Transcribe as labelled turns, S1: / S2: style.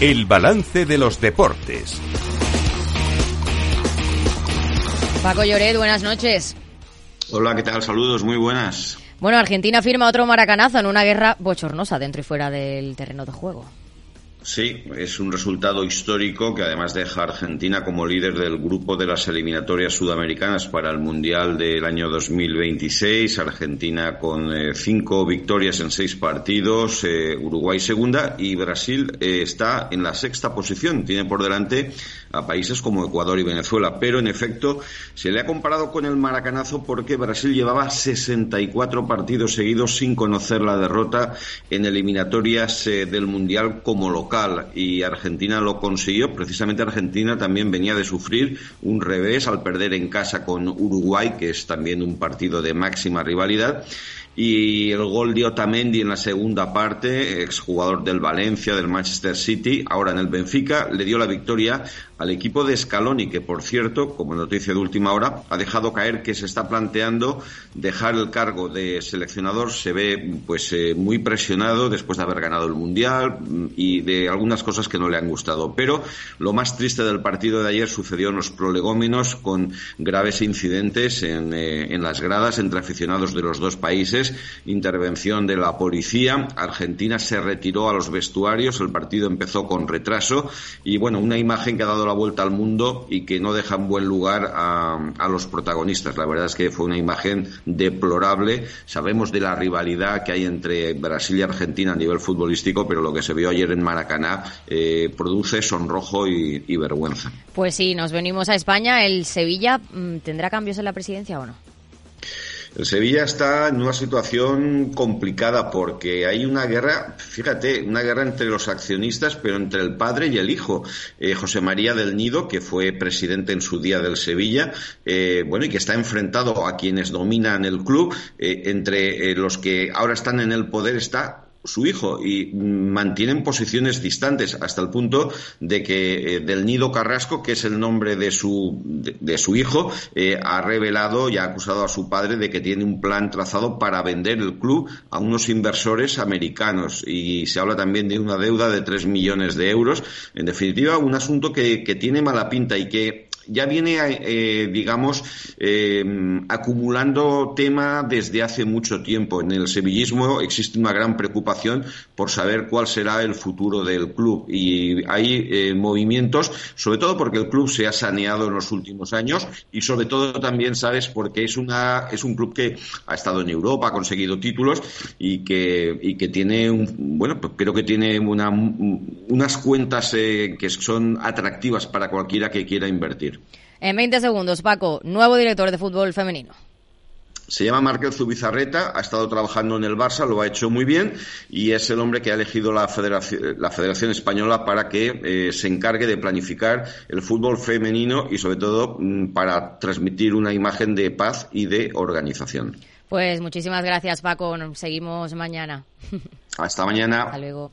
S1: El balance de los deportes.
S2: Paco Lloret, buenas noches.
S3: Hola, ¿qué tal? Saludos, muy buenas.
S2: Bueno, Argentina firma otro maracanazo en una guerra bochornosa dentro y fuera del terreno de juego.
S3: Sí, es un resultado histórico que además deja a Argentina como líder del grupo de las eliminatorias sudamericanas para el Mundial del año 2026. Argentina con eh, cinco victorias en seis partidos, eh, Uruguay segunda y Brasil eh, está en la sexta posición. Tiene por delante a países como Ecuador y Venezuela. Pero en efecto se le ha comparado con el maracanazo porque Brasil llevaba 64 partidos seguidos sin conocer la derrota en eliminatorias del Mundial como local y Argentina lo consiguió. Precisamente Argentina también venía de sufrir un revés al perder en casa con Uruguay, que es también un partido de máxima rivalidad y el gol de Otamendi en la segunda parte, exjugador del Valencia, del Manchester City, ahora en el Benfica, le dio la victoria al equipo de Scaloni, que por cierto, como noticia de última hora, ha dejado caer que se está planteando dejar el cargo de seleccionador. Se ve pues eh, muy presionado después de haber ganado el Mundial mm, y de algunas cosas que no le han gustado. Pero lo más triste del partido de ayer sucedió en los prolegómenos con graves incidentes en, eh, en las gradas entre aficionados de los dos países, intervención de la policía. Argentina se retiró a los vestuarios, el partido empezó con retraso y bueno, una imagen que ha dado la vuelta al mundo y que no deja en buen lugar a, los protagonistas. La verdad es que fue una imagen deplorable. Sabemos de la rivalidad que hay entre Brasil y Argentina a nivel futbolístico, pero lo que se vio ayer en Maracaná eh, produce sonrojo y, vergüenza.
S2: Pues sí, nos venimos a España. ¿El Sevilla mm, tendrá cambios en la presidencia o no?
S3: El Sevilla está en una situación complicada porque hay una guerra, fíjate, una guerra entre los accionistas, pero entre el padre y el hijo. Eh, José María del Nido, que fue presidente en su día del Sevilla, eh, bueno, y que está enfrentado a quienes dominan el club, eh, entre los que ahora están en el poder está su hijo y mantienen posiciones distantes hasta el punto de que eh, del Nido Carrasco, que es el nombre de su, de, su hijo, eh, ha revelado y ha acusado a su padre de que tiene un plan trazado para vender el club a unos inversores americanos y se habla también de una deuda de tres millones de euros. En definitiva, un asunto que, que tiene mala pinta y que ya viene, eh, digamos, eh, acumulando tema desde hace mucho tiempo. En el sevillismo existe una gran preocupación por saber cuál será el futuro del club y hay eh, movimientos, sobre todo porque el club se ha saneado en los últimos años y sobre todo también sabes porque es una es un club que ha estado en Europa, ha conseguido títulos y que y que tiene un, bueno, pues creo que tiene una, unas cuentas que son atractivas para cualquiera que quiera invertir.
S2: En 20 segundos, Paco, nuevo director de fútbol femenino.
S3: Se llama Markel Zubizarreta, ha estado trabajando en el Barça, lo ha hecho muy bien y es el hombre que ha elegido la Federación, la Federación Española para que eh, se encargue de planificar el fútbol femenino y sobre todo mm, para transmitir una imagen de paz y de organización.
S2: Pues muchísimas gracias Paco, seguimos mañana.
S3: Hasta mañana.
S2: Hasta luego.